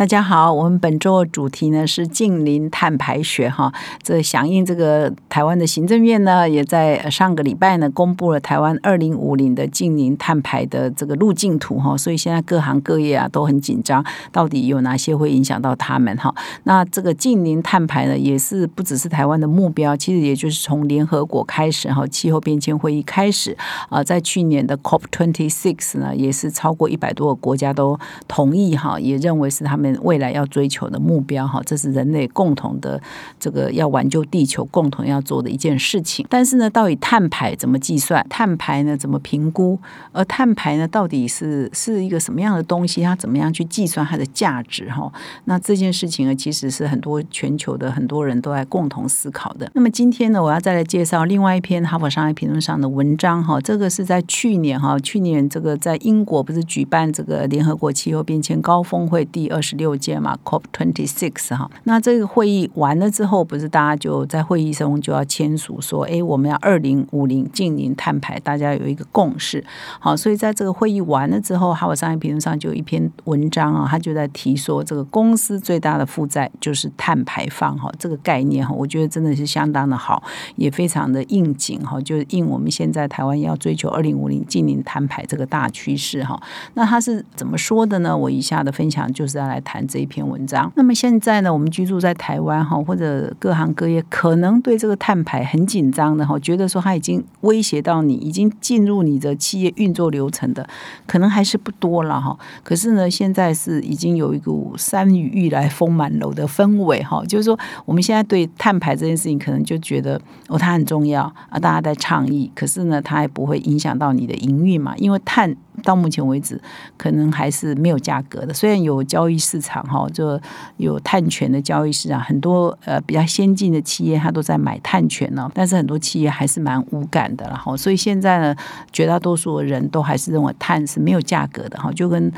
大家好，我们本周的主题呢是近邻碳排学哈。这响应这个台湾的行政院呢，也在上个礼拜呢公布了台湾二零五零的近邻碳排的这个路径图哈。所以现在各行各业啊都很紧张，到底有哪些会影响到他们哈？那这个近邻碳排呢，也是不只是台湾的目标，其实也就是从联合国开始哈，气候变迁会议开始啊，在去年的 COP twenty six 呢，也是超过一百多个国家都同意哈，也认为是他们。未来要追求的目标，哈，这是人类共同的这个要挽救地球共同要做的一件事情。但是呢，到底碳排怎么计算？碳排呢怎么评估？而碳排呢到底是是一个什么样的东西？它怎么样去计算它的价值？哈，那这件事情呢，其实是很多全球的很多人都在共同思考的。那么今天呢，我要再来介绍另外一篇《哈佛商业评论》上的文章，哈，这个是在去年哈，去年这个在英国不是举办这个联合国气候变迁高峰会第二十十六届嘛，COP twenty six 哈，那这个会议完了之后，不是大家就在会议中就要签署说，哎，我们要二零五零近零碳排，大家有一个共识。好，所以在这个会议完了之后，哈佛商业评论上就有一篇文章啊，他就在提说，这个公司最大的负债就是碳排放哈，这个概念哈，我觉得真的是相当的好，也非常的应景哈，就是应我们现在台湾要追求二零五零近零碳排这个大趋势哈。那他是怎么说的呢？我以下的分享就是要来谈。这一篇文章。那么现在呢，我们居住在台湾哈，或者各行各业可能对这个碳排很紧张的哈，觉得说它已经威胁到你，已经进入你的企业运作流程的，可能还是不多了哈。可是呢，现在是已经有一股山雨欲来风满楼的氛围哈，就是说我们现在对碳排这件事情，可能就觉得哦，它很重要啊，大家在倡议。可是呢，它还不会影响到你的营运嘛，因为碳。到目前为止，可能还是没有价格的。虽然有交易市场哈，就有碳权的交易市场，很多呃比较先进的企业它都在买碳权呢，但是很多企业还是蛮无感的了哈。所以现在呢，绝大多数的人都还是认为碳是没有价格的哈，就跟。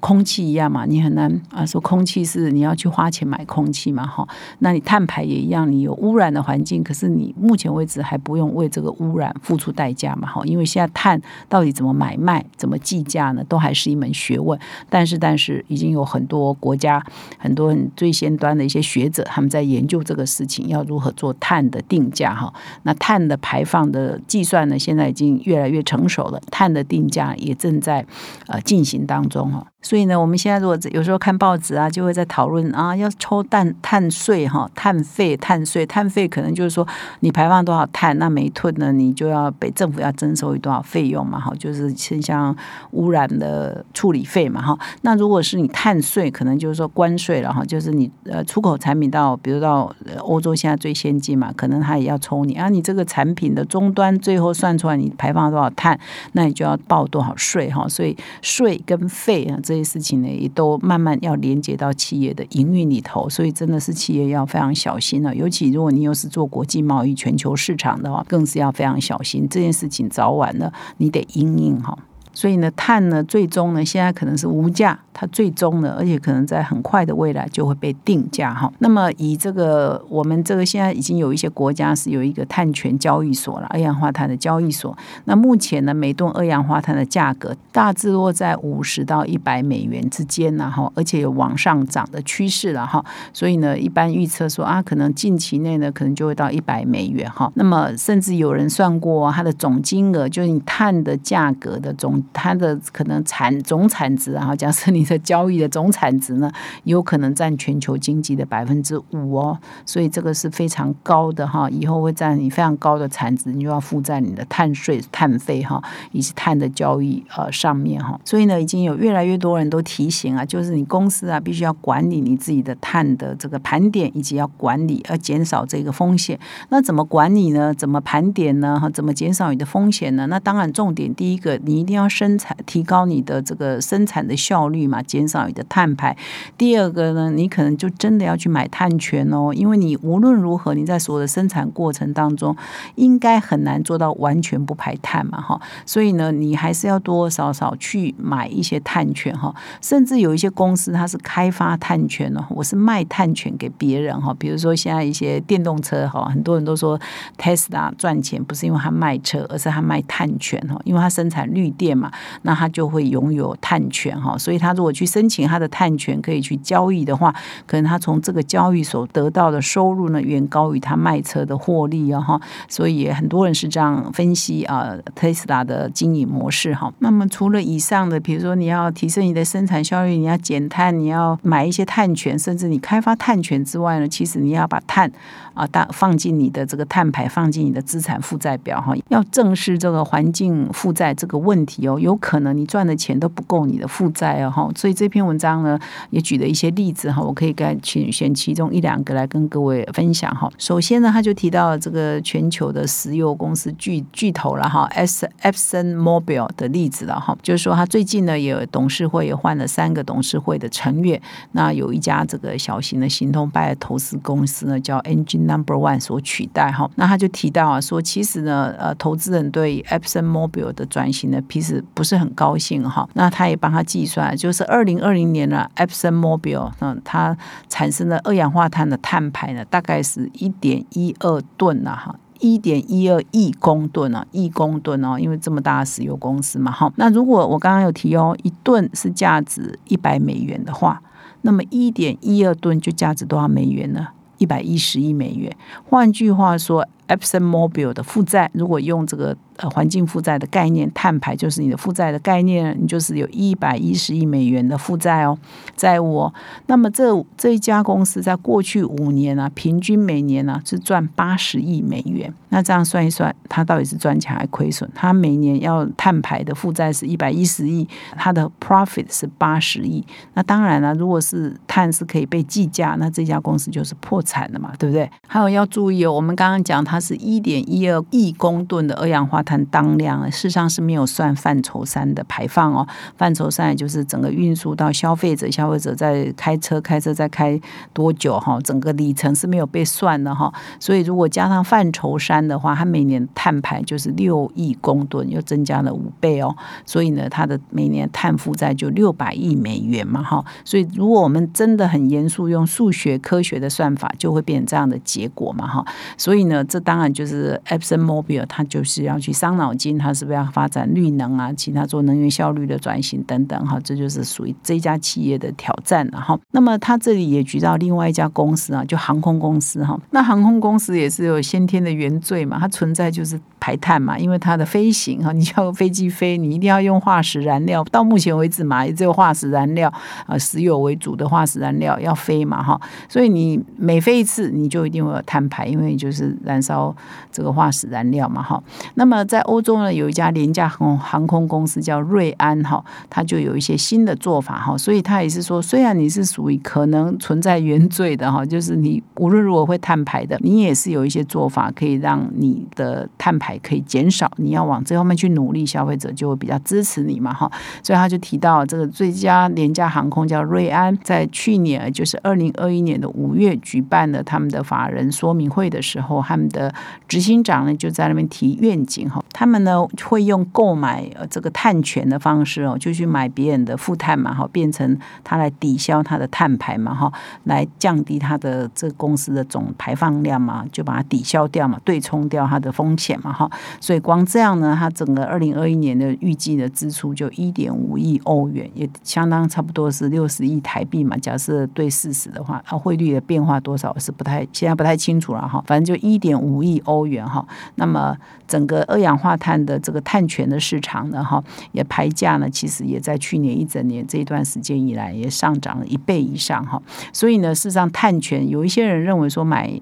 空气一样嘛，你很难啊说空气是你要去花钱买空气嘛哈，那你碳排也一样，你有污染的环境，可是你目前为止还不用为这个污染付出代价嘛哈，因为现在碳到底怎么买卖、怎么计价呢，都还是一门学问。但是，但是已经有很多国家、很多最先端的一些学者，他们在研究这个事情，要如何做碳的定价哈。那碳的排放的计算呢，现在已经越来越成熟了，碳的定价也正在呃进行当中哈。所以呢，我们现在如果有时候看报纸啊，就会在讨论啊，要抽碳碳税哈，碳费、碳税、碳费，可能就是说你排放多少碳，那每吨呢，你就要被政府要征收多少费用嘛，哈，就是像污染的处理费嘛，哈。那如果是你碳税，可能就是说关税了哈，就是你呃出口产品到，比如到欧洲现在最先进嘛，可能他也要抽你啊，你这个产品的终端最后算出来你排放多少碳，那你就要报多少税哈。所以税跟费啊。这些事情呢，也都慢慢要连接到企业的营运里头，所以真的是企业要非常小心了。尤其如果你又是做国际贸易、全球市场的话，更是要非常小心。这件事情早晚呢，你得应应哈。所以呢，碳呢，最终呢，现在可能是无价。它最终呢，而且可能在很快的未来就会被定价哈。那么以这个我们这个现在已经有一些国家是有一个碳权交易所了，二氧化碳的交易所。那目前呢，每吨二氧化碳的价格大致落在五十到一百美元之间呢哈，而且有往上涨的趋势了哈。所以呢，一般预测说啊，可能近期内呢，可能就会到一百美元哈。那么甚至有人算过它的总金额，就是你碳的价格的总它的可能产总产值啊，假设你。的交易的总产值呢，有可能占全球经济的百分之五哦，所以这个是非常高的哈，以后会占你非常高的产值，你就要负债你的碳税、碳费哈，以及碳的交易呃上面哈，所以呢，已经有越来越多人都提醒啊，就是你公司啊，必须要管理你自己的碳的这个盘点，以及要管理，要减少这个风险。那怎么管理呢？怎么盘点呢？哈，怎么减少你的风险呢？那当然，重点第一个，你一定要生产，提高你的这个生产的效率嘛。减少你的碳排。第二个呢，你可能就真的要去买碳权哦，因为你无论如何，你在所有的生产过程当中，应该很难做到完全不排碳嘛，哈。所以呢，你还是要多多少少去买一些碳权哈。甚至有一些公司它是开发碳权哦，我是卖碳权给别人哈。比如说现在一些电动车哈，很多人都说 Tesla 赚钱不是因为它卖车，而是它卖碳权哈，因为它生产绿电嘛，那他就会拥有碳权哈。所以他如果去申请他的碳权可以去交易的话，可能他从这个交易所得到的收入呢，远高于他卖车的获利啊哈。所以很多人是这样分析啊，Tesla 的经营模式哈。那么除了以上的，比如说你要提升你的生产效率，你要减碳，你要买一些碳权，甚至你开发碳权之外呢，其实你要把碳啊，大放进你的这个碳排，放进你的资产负债表哈，要正视这个环境负债这个问题哦。有可能你赚的钱都不够你的负债哦哈，所以这篇文章呢也举了一些例子哈，我可以该选选其中一两个来跟各位分享哈。首先呢，他就提到了这个全球的石油公司巨巨头了哈，S Epson Mobil 的例子了哈，就是说他最近呢也董事会也换了三个董事会的成员，那有一家这个小型的行动派投资公司呢叫 Engine Number One 所取代哈，那他就提到啊说，其实呢呃投资人对 Epson Mobil 的转型呢其实不是很高兴哈，那他也帮他计算，就是二零二零年呢 Epson Mobil 嗯它产生的二氧化碳的碳排呢大概是一点一二吨呐哈。一点一二亿公吨啊，亿公吨哦，因为这么大的石油公司嘛，哈。那如果我刚刚有提哦，一吨是价值一百美元的话，那么一点一二吨就价值多少美元呢？一百一十亿美元。换句话说，Epson Mobile 的负债，如果用这个。呃，环境负债的概念，碳排就是你的负债的概念，你就是有一百一十亿美元的负债哦，债务哦。那么这这一家公司在过去五年啊，平均每年呢是赚八十亿美元。那这样算一算，它到底是赚钱还亏损？它每年要碳排的负债是一百一十亿，它的 profit 是八十亿。那当然了，如果是碳是可以被计价，那这家公司就是破产了嘛，对不对？还有要注意哦，我们刚刚讲它是一点一二亿公吨的二氧化。碳当量，事实上是没有算范畴三的排放哦。范畴三也就是整个运输到消费者，消费者在开车，开车在开多久哈？整个里程是没有被算的哈。所以如果加上范畴三的话，它每年碳排就是六亿公吨，又增加了五倍哦。所以呢，它的每年碳负债就六百亿美元嘛哈。所以如果我们真的很严肃用数学科学的算法，就会变成这样的结果嘛哈。所以呢，这当然就是 Epson Mobile，它就是要去。伤脑筋，它是不是要发展绿能啊？其他做能源效率的转型等等，哈，这就是属于这家企业的挑战了哈。那么，它这里也举到另外一家公司啊，就航空公司哈。那航空公司也是有先天的原罪嘛，它存在就是排碳嘛，因为它的飞行哈，你叫飞机飞，你一定要用化石燃料。到目前为止嘛，也只有化石燃料啊，石油为主的化石燃料要飞嘛哈，所以你每飞一次，你就一定会有碳排，因为就是燃烧这个化石燃料嘛哈。那么在欧洲呢，有一家廉价航航空公司叫瑞安哈，它就有一些新的做法哈，所以它也是说，虽然你是属于可能存在原罪的哈，就是你无论如何会碳排的，你也是有一些做法可以让你的碳排可以减少，你要往这方面去努力，消费者就会比较支持你嘛哈，所以他就提到这个最佳廉价航空叫瑞安，在去年就是二零二一年的五月举办了他们的法人说明会的时候，他们的执行长呢就在那边提愿景哈。他们呢会用购买呃这个碳权的方式哦，就去买别人的负碳嘛哈，变成他来抵消他的碳排嘛哈，来降低他的这个公司的总排放量嘛，就把它抵消掉嘛，对冲掉它的风险嘛哈。所以光这样呢，它整个二零二一年的预计的支出就一点五亿欧元，也相当差不多是六十亿台币嘛。假设对四十的话，它汇率的变化多少是不太现在不太清楚了哈，反正就一点五亿欧元哈。那么整个二氧化碳的这个碳权的市场呢，哈，也排价呢，其实也在去年一整年这一段时间以来，也上涨了一倍以上哈。所以呢，事实上碳权有一些人认为说买。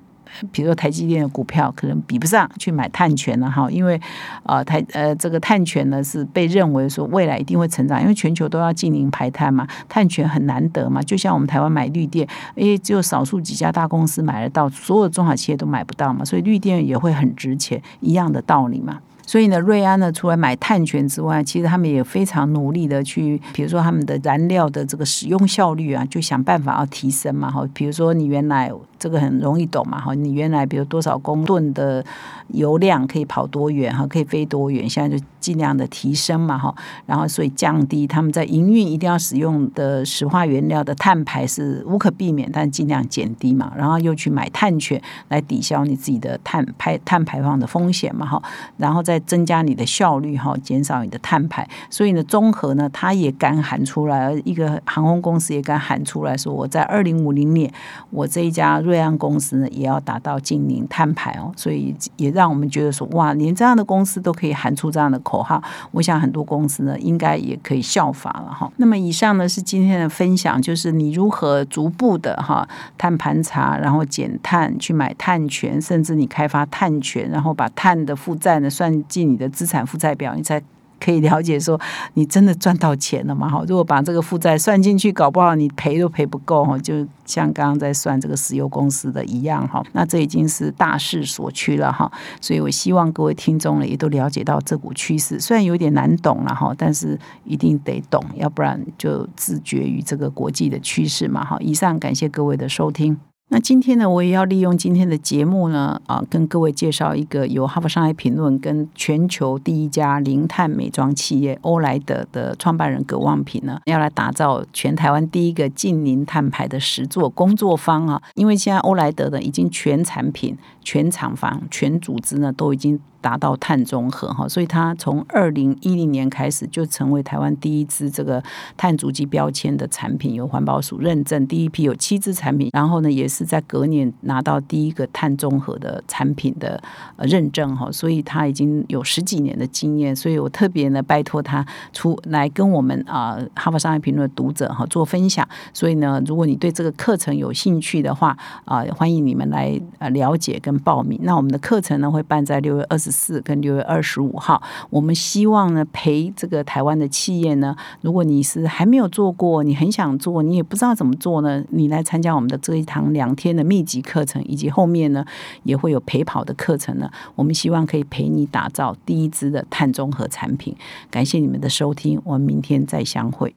比如说台积电的股票可能比不上去买碳权了哈，因为呃台呃这个碳权呢是被认为说未来一定会成长，因为全球都要进行排碳嘛，碳权很难得嘛，就像我们台湾买绿电，因为只有少数几家大公司买得到，所有中小企业都买不到嘛，所以绿电也会很值钱，一样的道理嘛。所以呢，瑞安呢，除了买碳权之外，其实他们也非常努力的去，比如说他们的燃料的这个使用效率啊，就想办法要提升嘛，哈。比如说你原来这个很容易懂嘛，哈，你原来比如多少公吨的油量可以跑多远，哈，可以飞多远，现在就尽量的提升嘛，哈。然后所以降低他们在营运一定要使用的石化原料的碳排是无可避免，但尽量减低嘛。然后又去买碳权来抵消你自己的碳排碳排放的风险嘛，哈。然后再增加你的效率，哈，减少你的碳排。所以呢，综合呢，他也敢喊出来，一个航空公司也敢喊出来说，我在二零五零年，我这一家瑞安公司呢，也要达到净零碳排哦。所以也让我们觉得说，哇，连这样的公司都可以喊出这样的口号，我想很多公司呢，应该也可以效法了哈。那么以上呢是今天的分享，就是你如何逐步的哈碳盘查，然后减碳，去买碳权，甚至你开发碳权，然后把碳的负债呢算进你的资产负债表，你才。可以了解说，你真的赚到钱了吗？哈，如果把这个负债算进去，搞不好你赔都赔不够哈。就像刚刚在算这个石油公司的一样哈，那这已经是大势所趋了哈。所以我希望各位听众呢，也都了解到这股趋势，虽然有点难懂了哈，但是一定得懂，要不然就自绝于这个国际的趋势嘛哈。以上感谢各位的收听。那今天呢，我也要利用今天的节目呢，啊，跟各位介绍一个由《哈佛商业评论》跟全球第一家零碳美妆企业欧莱德的创办人葛望平呢，要来打造全台湾第一个近零碳排的实作工作坊啊。因为现在欧莱德呢，已经全产品、全厂房、全组织呢，都已经。达到碳中和哈，所以它从二零一零年开始就成为台湾第一支这个碳足迹标签的产品，有环保署认证，第一批有七支产品，然后呢也是在隔年拿到第一个碳中和的产品的认证哈，所以它已经有十几年的经验，所以我特别呢拜托他出来跟我们啊哈佛商业评论的读者哈做分享，所以呢如果你对这个课程有兴趣的话啊，欢迎你们来呃了解跟报名。那我们的课程呢会办在六月二十。四跟六月二十五号，我们希望呢陪这个台湾的企业呢，如果你是还没有做过，你很想做，你也不知道怎么做呢，你来参加我们的这一堂两天的密集课程，以及后面呢也会有陪跑的课程呢，我们希望可以陪你打造第一支的碳中和产品。感谢你们的收听，我们明天再相会。